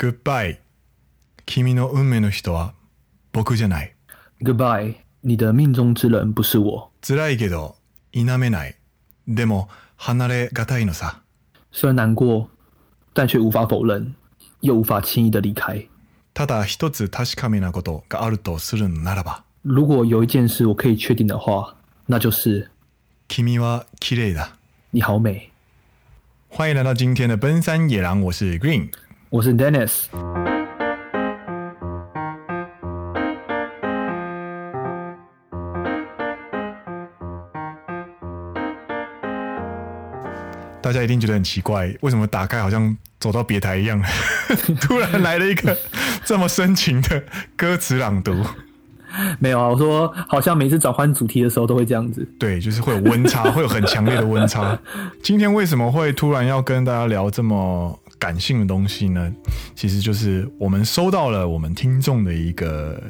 Goodbye，君の运命の人は仆じゃない。Goodbye，你的命中之人不是我。辛いけど否めない。でも离れがたいのさ。虽然难过，但却无法否认，又无法轻易的离开。ただ一つ确かめなことがあるとするのならば、如果有一件事我可以确定的话，那就是君は綺丽だ。你好美。欢迎来到今天的奔三野郎，我是 Green。我是 Dennis。大家一定觉得很奇怪，为什么打开好像走到别台一样，突然来了一个 这么深情的歌词朗读？没有啊，我说好像每次转换主题的时候都会这样子。对，就是会有温差，会有很强烈的温差。今天为什么会突然要跟大家聊这么感性的东西呢？其实就是我们收到了我们听众的一个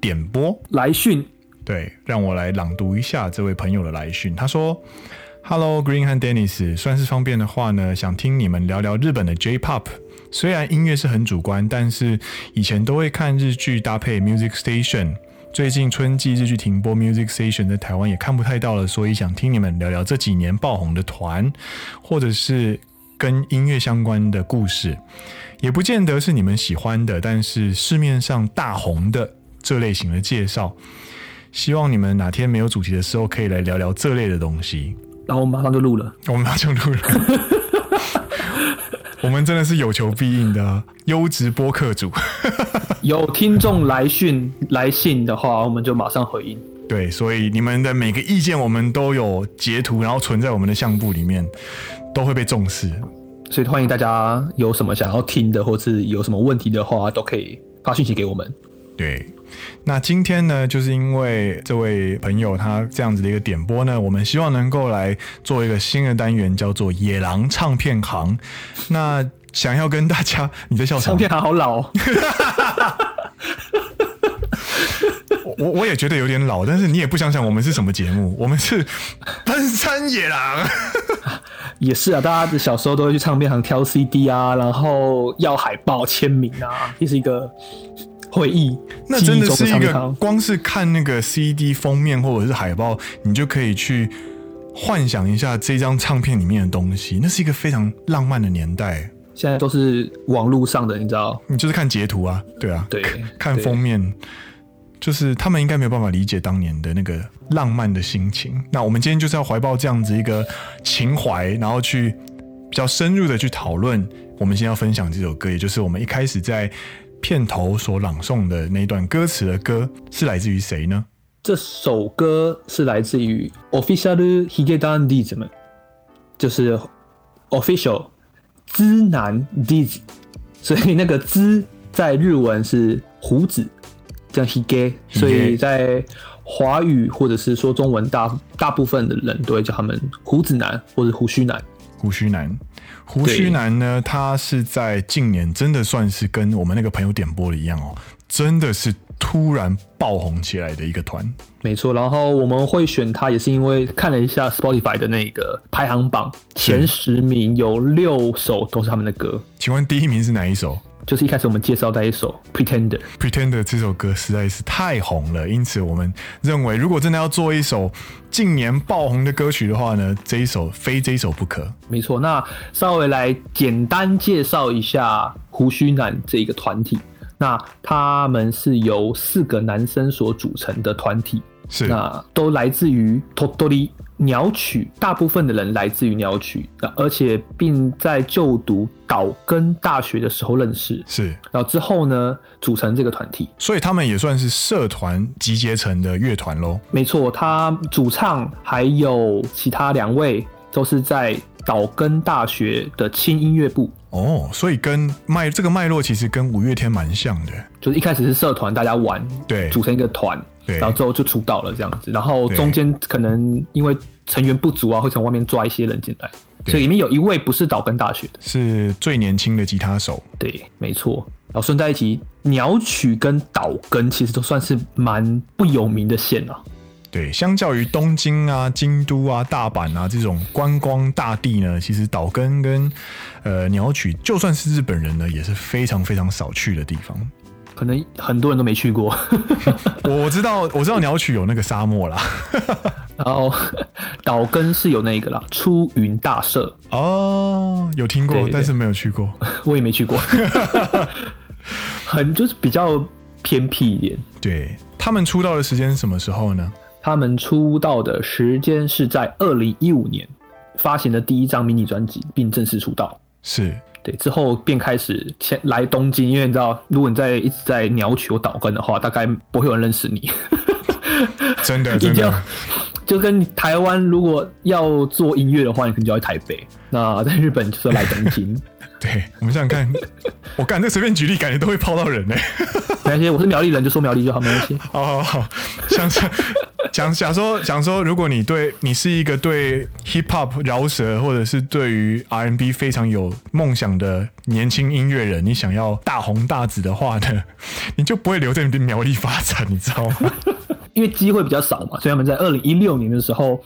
点播来讯。对，让我来朗读一下这位朋友的来讯。他说。Hello Green 和 Dennis，算是方便的话呢，想听你们聊聊日本的 J-Pop。虽然音乐是很主观，但是以前都会看日剧搭配 Music Station。最近春季日剧停播，Music Station 在台湾也看不太到了，所以想听你们聊聊这几年爆红的团，或者是跟音乐相关的故事。也不见得是你们喜欢的，但是市面上大红的这类型的介绍。希望你们哪天没有主题的时候，可以来聊聊这类的东西。然后我们马上就录了，我们马上就录了。我们真的是有求必应的啊，优质播客主。有听众来讯来信的话，我们就马上回应。对，所以你们的每个意见，我们都有截图，然后存在我们的相簿里面，都会被重视。所以欢迎大家有什么想要听的，或是有什么问题的话，都可以发讯息给我们。对。那今天呢，就是因为这位朋友他这样子的一个点播呢，我们希望能够来做一个新的单元，叫做“野狼唱片行”。那想要跟大家，你在笑什么？唱片行好老哦。我我也觉得有点老，但是你也不想想，我们是什么节目？我们是 奔山野郎。也是啊，大家小时候都会去唱片行挑 CD 啊，然后要海报签名啊，这是一个。回忆，那真的是一个光是看那个 CD 封面或者是海报，你就可以去幻想一下这张唱片里面的东西。那是一个非常浪漫的年代。现在都是网络上的，你知道？你就是看截图啊，对啊，对，看封面，就是他们应该没有办法理解当年的那个浪漫的心情。那我们今天就是要怀抱这样子一个情怀，然后去比较深入的去讨论。我们先要分享这首歌，也就是我们一开始在。片头所朗诵的那一段歌词的歌是来自于谁呢？这首歌是来自于 Official Higedam Dism，就是 Official 知男 Dism，所以那个知在日文是胡子，叫 Hige，所以在华语或者是说中文大大部分的人都会叫他们胡子男或者胡须男。胡须男，胡须男呢？他是在近年真的算是跟我们那个朋友点播的一样哦，真的是突然爆红起来的一个团。没错，然后我们会选他，也是因为看了一下 Spotify 的那个排行榜，前十名有六首都是他们的歌。请问第一名是哪一首？就是一开始我们介绍的一首《Pretender》。《Pretender》这首歌实在是太红了，因此我们认为，如果真的要做一首近年爆红的歌曲的话呢，这一首非这一首不可。没错，那稍微来简单介绍一下胡须男这一个团体。那他们是由四个男生所组成的团体，是那都来自于鸟取。鸟取，大部分的人来自于鸟取，而且并在就读岛根大学的时候认识，是，然后之后呢，组成这个团体，所以他们也算是社团集结成的乐团喽。没错，他主唱还有其他两位都是在岛根大学的轻音乐部。哦，所以跟脉这个脉络其实跟五月天蛮像的，就是一开始是社团，大家玩，对，组成一个团。然后之后就出道了这样子，然后中间可能因为成员不足啊，会从外面抓一些人进来，所以里面有一位不是岛根大学的，是最年轻的吉他手。对，没错。然后顺带一提，鸟取跟岛根其实都算是蛮不有名的县啊。对，相较于东京啊、京都啊、大阪啊这种观光大地呢，其实岛根跟呃鸟取，就算是日本人呢，也是非常非常少去的地方。可能很多人都没去过。我知道，我知道鸟取有那个沙漠啦。然后岛根是有那个啦，出云大社。哦，有听过，但是没有去过。我也没去过。很就是比较偏僻一点。对，他们出道的时间是什么时候呢？他们出道的时间是在二零一五年发行的第一张迷你专辑，并正式出道。是对，之后便开始前来东京，因为你知道，如果你在一直在鸟取或岛根的话，大概不会有人认识你。真的，真的。就跟台湾如果要做音乐的话，你可能就要去台北；那在日本就是来东京。对，我们想想看，我干这随便举例，感觉都会泡到人呢。没关系，我是苗栗人，就说苗栗就好，没关系。好好好，想想想想说想说，如果你对你是一个对 hip hop 饶舌，或者是对于 R N B 非常有梦想的年轻音乐人，你想要大红大紫的话呢，你就不会留在你的苗栗发展，你知道吗？因为机会比较少嘛，所以他们在二零一六年的时候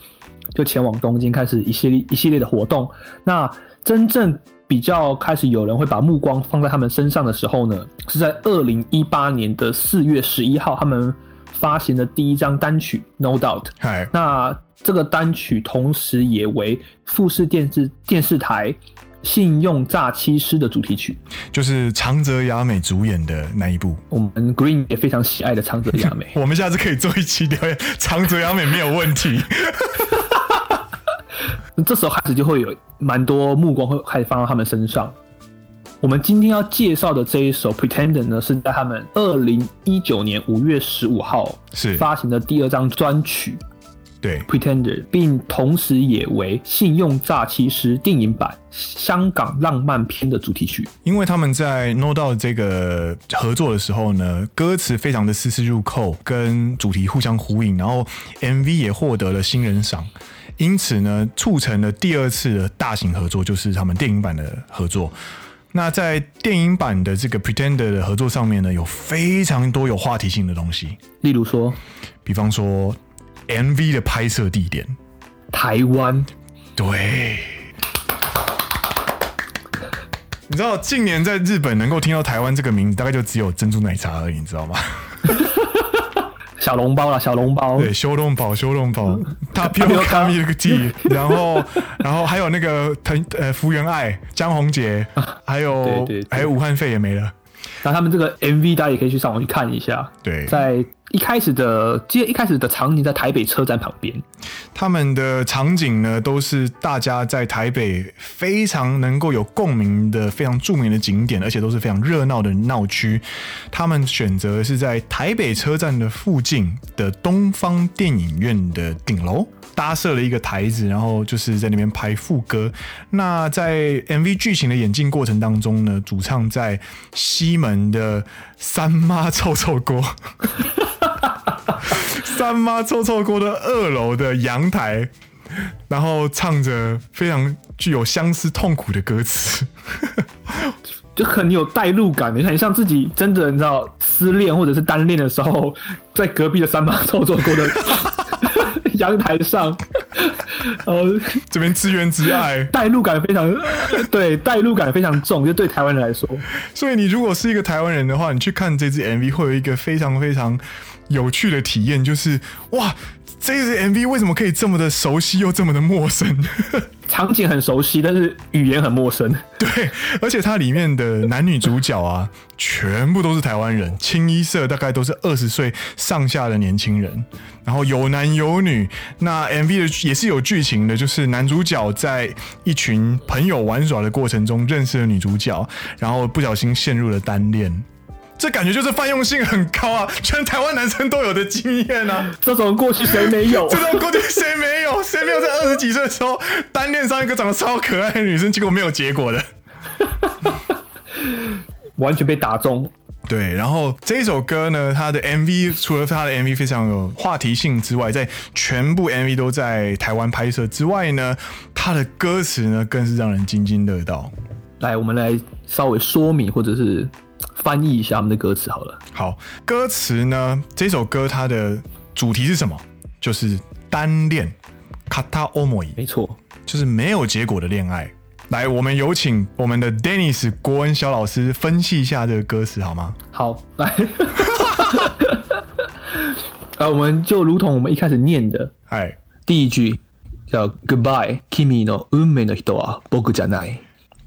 就前往东京，开始一系列一系列的活动。那真正比较开始有人会把目光放在他们身上的时候呢，是在二零一八年的四月十一号，他们发行的第一张单曲《No Doubt》。嗨，那这个单曲同时也为富士电视电视台《信用诈欺师》的主题曲，就是长泽雅美主演的那一部。我们 Green 也非常喜爱的长泽雅美。我们下次可以做一期聊 长泽雅美，没有问题。这时候开始就会有蛮多目光会开始放到他们身上。我们今天要介绍的这一首《Pretender》呢，是在他们二零一九年五月十五号是发行的第二张专曲。对，《Pretender》，并同时也为《信用诈欺师》电影版香港浪漫片的主题曲。因为他们在 No Doubt 这个合作的时候呢，歌词非常的丝丝入扣，跟主题互相呼应，然后 MV 也获得了新人赏。因此呢，促成了第二次的大型合作，就是他们电影版的合作。那在电影版的这个《Pretender》的合作上面呢，有非常多有话题性的东西，例如说，比方说 MV 的拍摄地点，台湾。对，你知道近年在日本能够听到台湾这个名字，大概就只有珍珠奶茶而已，你知道吗？小笼包啦，小笼包。对，修笼包，修笼包。他比如卡米那个 T，然后，然后还有那个藤呃福原爱、江宏杰，还有对对对还有武汉肺也没了。那他们这个 MV 大家也可以去上网去看一下。对，在。一开始的，接一开始的场景在台北车站旁边。他们的场景呢，都是大家在台北非常能够有共鸣的、非常著名的景点，而且都是非常热闹的闹区。他们选择是在台北车站的附近的东方电影院的顶楼搭设了一个台子，然后就是在那边拍副歌。那在 MV 剧情的演进过程当中呢，主唱在西门的三妈臭臭锅。三妈臭臭锅的二楼的阳台，然后唱着非常具有相思痛苦的歌词，就很有代入感，你很像自己真的你知道失恋或者是单恋的时候，在隔壁的三妈臭臭锅的阳台上，呃，这边自怨自艾，代入感非常 对，代入感非常重，就对台湾人来说。所以你如果是一个台湾人的话，你去看这支 MV 会有一个非常非常。有趣的体验就是，哇，这支 MV 为什么可以这么的熟悉又这么的陌生？场景很熟悉，但是语言很陌生。对，而且它里面的男女主角啊，全部都是台湾人，清一色大概都是二十岁上下的年轻人，然后有男有女。那 MV 的也是有剧情的，就是男主角在一群朋友玩耍的过程中认识了女主角，然后不小心陷入了单恋。这感觉就是泛用性很高啊，全台湾男生都有的经验啊。这种过去谁没有？这种过去谁没有？谁没有在二十几岁的时候单恋上一个长得超可爱的女生，结果没有结果的？完全被打中。对，然后这首歌呢，它的 MV 除了它的 MV 非常有话题性之外，在全部 MV 都在台湾拍摄之外呢，它的歌词呢更是让人津津乐道。来，我们来稍微说明或者是。翻译一下我们的歌词好了。好，歌词呢？这首歌它的主题是什么？就是单恋，卡塔欧莫伊，没错，就是没有结果的恋爱。来，我们有请我们的 Dennis 国文小老师分析一下这个歌词好吗？好，来，啊，我们就如同我们一开始念的，哎，第一句叫 Goodbye, Kimi no unmei no hito wa boku janai。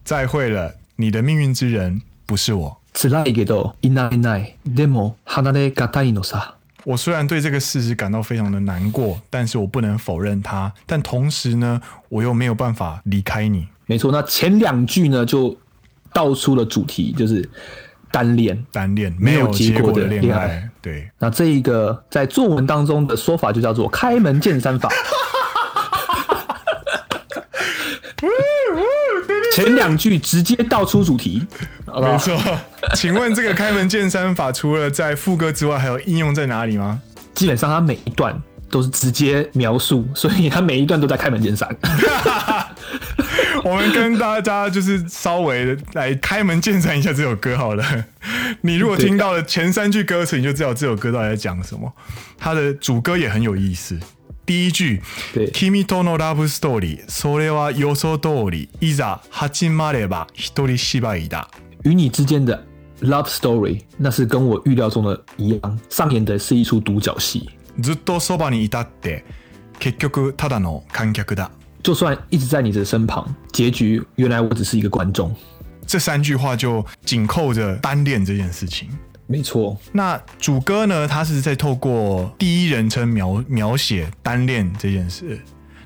再会了，你的命运之人不是我。辛いけどいないいない、でも离れがたいのさ。我虽然对这个事实感到非常的难过，但是我不能否认它。但同时呢，我又没有办法离开你。没错，那前两句呢，就道出了主题，就是单恋，单恋没有结果的恋爱。对，那这一个在作文当中的说法就叫做开门见山法。 前两句直接道出主题，好不好？没错。请问这个开门见山法除了在副歌之外，还有应用在哪里吗？基本上它每一段都是直接描述，所以它每一段都在开门见山。我们跟大家就是稍微的来开门见山一下这首歌好了。你如果听到了前三句歌词，你就知道这首歌到底在讲什么。它的主歌也很有意思。第一句，对，君とのラブストーリー、それは予想通り、いざ始まれば一人芝居だ。与你之间的 love story，那是跟我预料中的一样，上演的是一出独角戏。ずっとそばにいたって、结局ただの観客だ。就算一直在你的身旁，结局原来我只是一个观众。这三句话就紧扣着单恋这件事情。没错。那主歌呢？他是在透过第一人称描描写单恋这件事，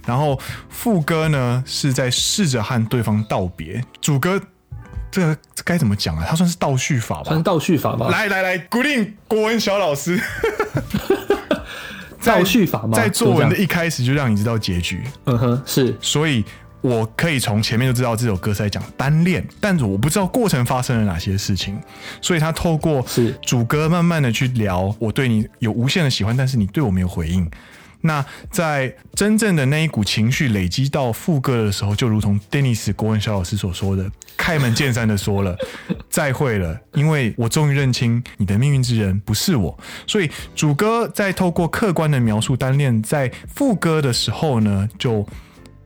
然后副歌呢是在试着和对方道别。主歌这个该怎么讲啊？它算是倒叙法吧？算是倒叙法吧？来来来，古令国文小老师。倒叙法吗？在作文的一开始就让你知道结局。嗯哼，是。所以我可以从前面就知道这首歌是在讲单恋，但是我不知道过程发生了哪些事情。所以他透过是主歌慢慢的去聊，我对你有无限的喜欢，但是你对我没有回应。那在真正的那一股情绪累积到副歌的时候，就如同 Dennis 郭文小老师所说的，开门见山的说了再会了，因为我终于认清你的命运之人不是我。所以主歌在透过客观的描述单恋，在副歌的时候呢，就。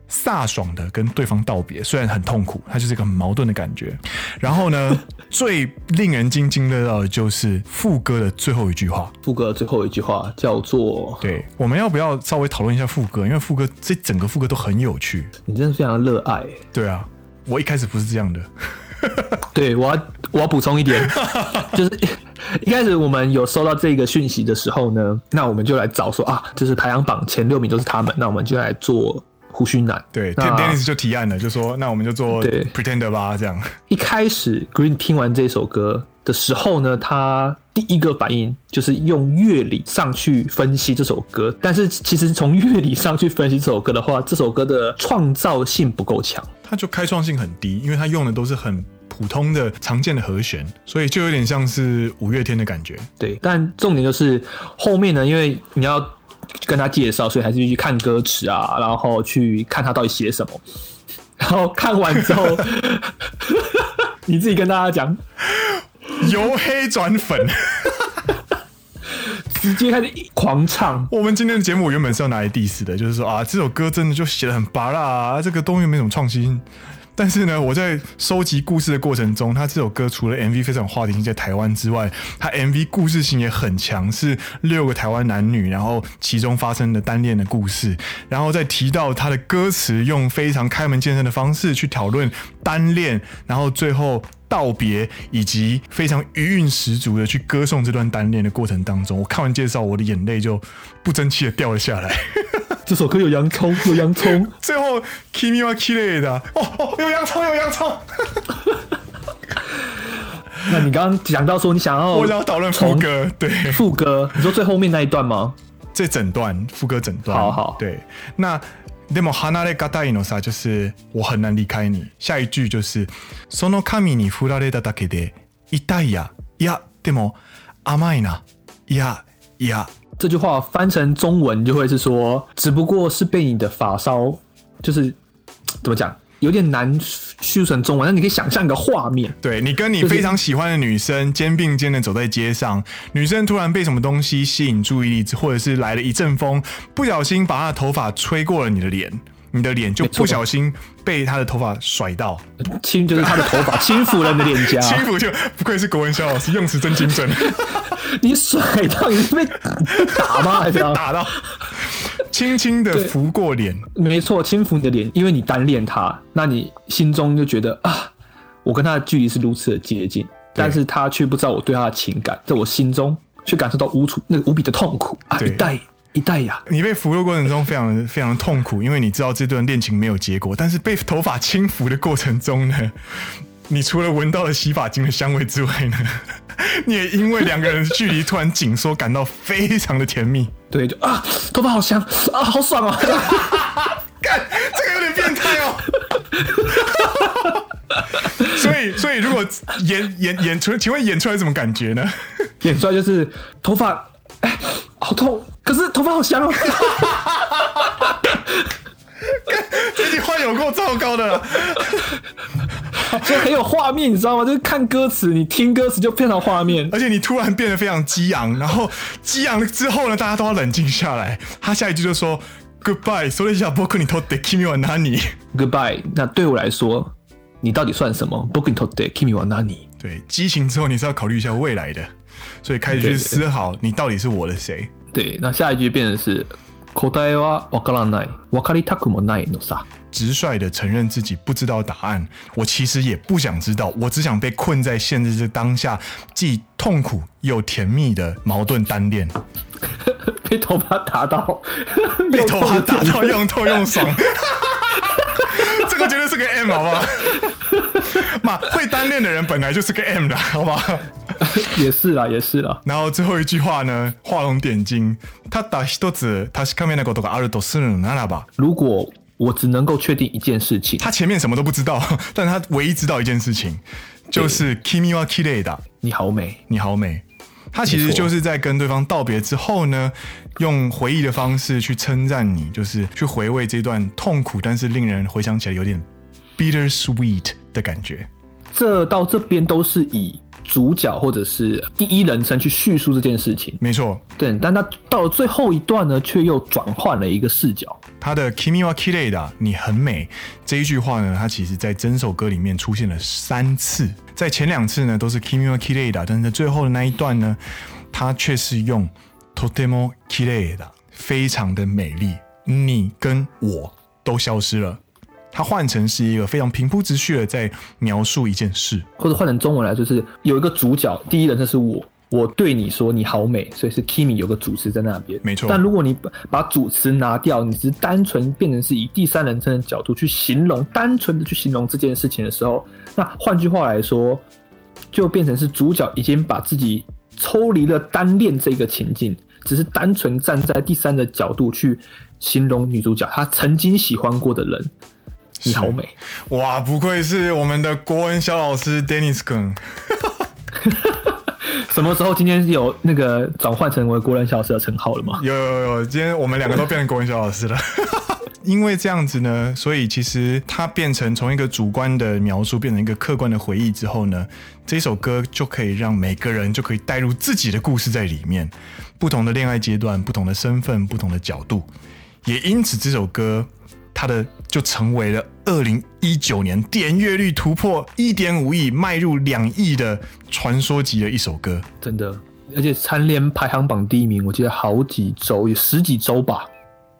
飒爽的跟对方道别，虽然很痛苦，它就是一个很矛盾的感觉。然后呢，最令人津津乐道的就是副歌的最后一句话。副歌的最后一句话叫做……对，我们要不要稍微讨论一下副歌？因为副歌这整个副歌都很有趣。你真的非常热爱。对啊，我一开始不是这样的。对，我要我要补充一点，就是一开始我们有收到这个讯息的时候呢，那我们就来找说啊，就是排行榜前六名都是他们，那我们就来做。胡须男对，Dennis 就提案了，就说那我们就做 Pretender 吧，这样。一开始 Green 听完这首歌的时候呢，他第一个反应就是用乐理上去分析这首歌，但是其实从乐理上去分析这首歌的话，这首歌的创造性不够强，它就开创性很低，因为它用的都是很普通的常见的和弦，所以就有点像是五月天的感觉。对，但重点就是后面呢，因为你要。跟他介绍，所以还是去看歌词啊，然后去看他到底写什么。然后看完之后，你自己跟大家讲，由黑转粉，直接开始狂唱。我们今天的节目原本是要拿来 diss 的，就是说啊，这首歌真的就写的很拔辣啊，这个东西没什么创新。但是呢，我在收集故事的过程中，他这首歌除了 MV 非常有话题性在台湾之外，他 MV 故事性也很强，是六个台湾男女，然后其中发生的单恋的故事，然后再提到他的歌词，用非常开门见山的方式去讨论单恋，然后最后道别，以及非常余韵十足的去歌颂这段单恋的过程当中，我看完介绍，我的眼泪就不争气的掉了下来。这首歌有洋葱，有洋葱。最后，Kimi wa kirei da，哦哦，有洋葱，有洋葱。那你刚刚讲到说你想要，我想要讨论副歌，对，副歌，你说最后面那一段吗？这整段副歌整段，好好，对。那でも离れがたいのさ，就是我很难离开你。下一句就是その髪に振られただけで痛いや、いや、でも甘いな、いや、いや。 这句话翻成中文就会是说，只不过是被你的发梢，就是怎么讲，有点难叙述成中文，但你可以想象一个画面，对，你跟你非常喜欢的女生肩并肩的走在街上，女生突然被什么东西吸引注意力，或者是来了一阵风，不小心把她的头发吹过了你的脸，你的脸就不小心被他的头发甩到，轻就是他的头发 轻抚了你的脸颊，轻抚就不愧是国文小老师，用词真精准。你甩到你是被打 吗？还是打到？轻轻的拂过脸，没错，轻抚你的脸，因为你单恋他，那你心中就觉得啊，我跟他的距离是如此的接近，但是他却不知道我对他的情感，在我心中却感受到无处那个无比的痛苦啊！一代一代呀，你被俘虏过程中非常非常痛苦，因为你知道这段恋情没有结果，但是被头发轻抚的过程中呢，你除了闻到了洗发精的香味之外呢，你也因为两个人的距离突然紧缩，感到非常的甜蜜。对，就啊，头发好香啊，好爽啊！干，这个有点变态哦。所以，所以如果演演演出，请问演出来什么感觉呢？演出来就是头发，哎，好痛，可是头发好香哦。这句话有够糟糕的，所以很有画面，你知道吗？就是看歌词，你听歌词就非常画面，而且你突然变得非常激昂，然后激昂了之后呢，大家都要冷静下来。他下一句就说 “Goodbye”，说了一下 “Boku ni totte kimi wa nani”。Goodbye，那对我来说，你到底算什么？“Boku ni totte kimi wa nani”。对，激情之后你是要考虑一下未来的，所以开始去思考你到底是我的谁。对，那下一句变成是。答えはわからない、わかりたくもないのさ。直率的承认自己不知道答案，我其实也不想知道，我只想被困在现在这当下，既痛苦又甜蜜的矛盾单恋。被头发打到，被头发打到又痛又爽，这个绝对是个 M，好不好？嘛，会单恋的人本来就是个 M 的，好不好？ 也是啦，也是啦。然后最后一句话呢，画龙点睛。他打一つ确かめなことがあるとするならば，如果我只能够确定一件事情，他前面什么都不知道，但他唯一知道一件事情，就是君は綺丽だ，你好美，你好美。他其实就是在跟对方道别之后呢，用回忆的方式去称赞你，就是去回味这段痛苦，但是令人回想起来有点 bitter sweet 的感觉。这到这边都是以。 主角或者是第一人称去叙述这件事情，没错。对，但他到了最后一段呢，却又转换了一个视角。他的 “Kimi wa kirei da”，你很美这一句话呢，它其实在整首歌里面出现了三次，在前两次呢都是 “Kimi wa kirei da”，但是在最后的那一段呢，它却是用 “totemo kirei da”，非常的美丽，你跟我都消失了。它换成是一个非常平铺直叙的在描述一件事，或者换成中文来说是有一个主角，第一人称是我，我对你说你好美，所以是 Kimi 有个主持在那边，没错。但如果你把主持拿掉，你只是单纯变成是以第三人称的角度去形容，单纯的去形容这件事情的时候，那换句话来说，就变成是主角已经把自己抽离了单恋这个情境，只是单纯站在第三的角度去形容女主角她曾经喜欢过的人。你好美 哇！不愧是我们的国文小老师 Dennis 哥。什么时候今天有那个转换成为国文小老师的称号了吗？有有有，今天我们两个都变成国文小老师了。因为这样子呢，所以其实它变成从一个主观的描述变成一个客观的回忆之后呢，这首歌就可以让每个人就可以带入自己的故事在里面，不同的恋爱阶段、不同的身份、不同的角度，也因此这首歌。它的就成为了二零一九年点阅率突破一点五亿、迈入两亿的传说级的一首歌，真的，而且蝉联排行榜第一名，我记得好几周，有十几周吧。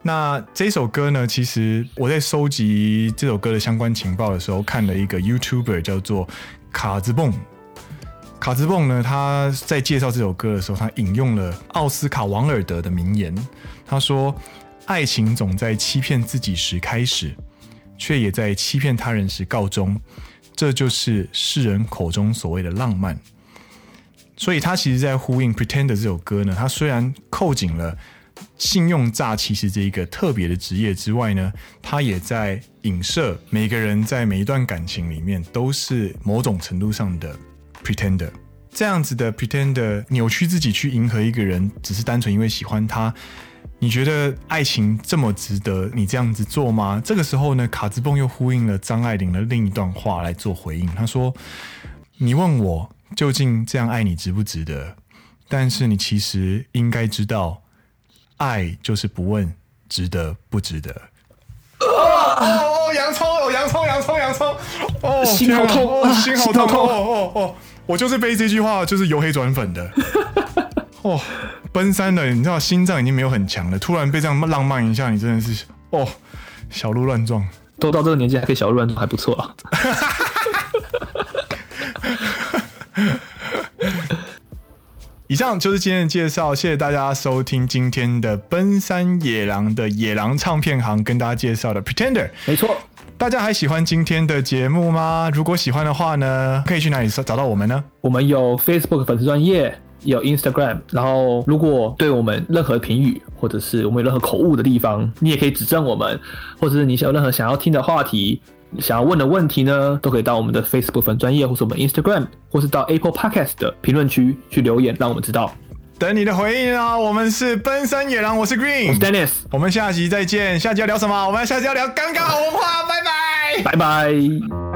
那这首歌呢，其实我在收集这首歌的相关情报的时候，看了一个 YouTuber 叫做卡兹蹦。卡兹蹦呢，他在介绍这首歌的时候，他引用了奥斯卡·王尔德的名言，他说。爱情总在欺骗自己时开始，却也在欺骗他人时告终。这就是世人口中所谓的浪漫。所以，他其实，在呼应《Pretender》这首歌呢。他虽然扣紧了信用诈欺师这一个特别的职业之外呢，他也在影射每个人在每一段感情里面都是某种程度上的 Pretender。这样子的 Pretender 扭曲自己去迎合一个人，只是单纯因为喜欢他。你觉得爱情这么值得你这样子做吗？这个时候呢，卡兹蹦又呼应了张爱玲的另一段话来做回应。他说：“你问我究竟这样爱你值不值得？但是你其实应该知道，爱就是不问值得不值得。”哦哦，洋葱，哦，洋葱，洋葱，洋葱，哦，心好痛，哦，心好痛，哦哦哦，我就是被这句话就是由黑转粉的，哦。奔三的，你知道心脏已经没有很强了，突然被这样浪漫一下，你真的是哦，小鹿乱撞。都到这个年纪还可以小鹿乱撞，还不错啊。以上就是今天的介绍，谢谢大家收听今天的奔山野狼的野狼唱片行跟大家介绍的 Pretender。没错，大家还喜欢今天的节目吗？如果喜欢的话呢，可以去哪里找到我们呢？我们有 Facebook 粉丝专页。有 Instagram，然后如果对我们任何评语，或者是我们有任何口误的地方，你也可以指正我们，或者是你想有任何想要听的话题，想要问的问题呢，都可以到我们的 Facebook 粉专业，或是我们 Instagram，或是到 Apple Podcast 的评论区去留言，让我们知道。等你的回应啊！我们是奔山野狼，我是 Green，我是 Dennis，我们下集再见。下集要聊什么？我们下集要聊尴尬好文化，拜拜，拜拜。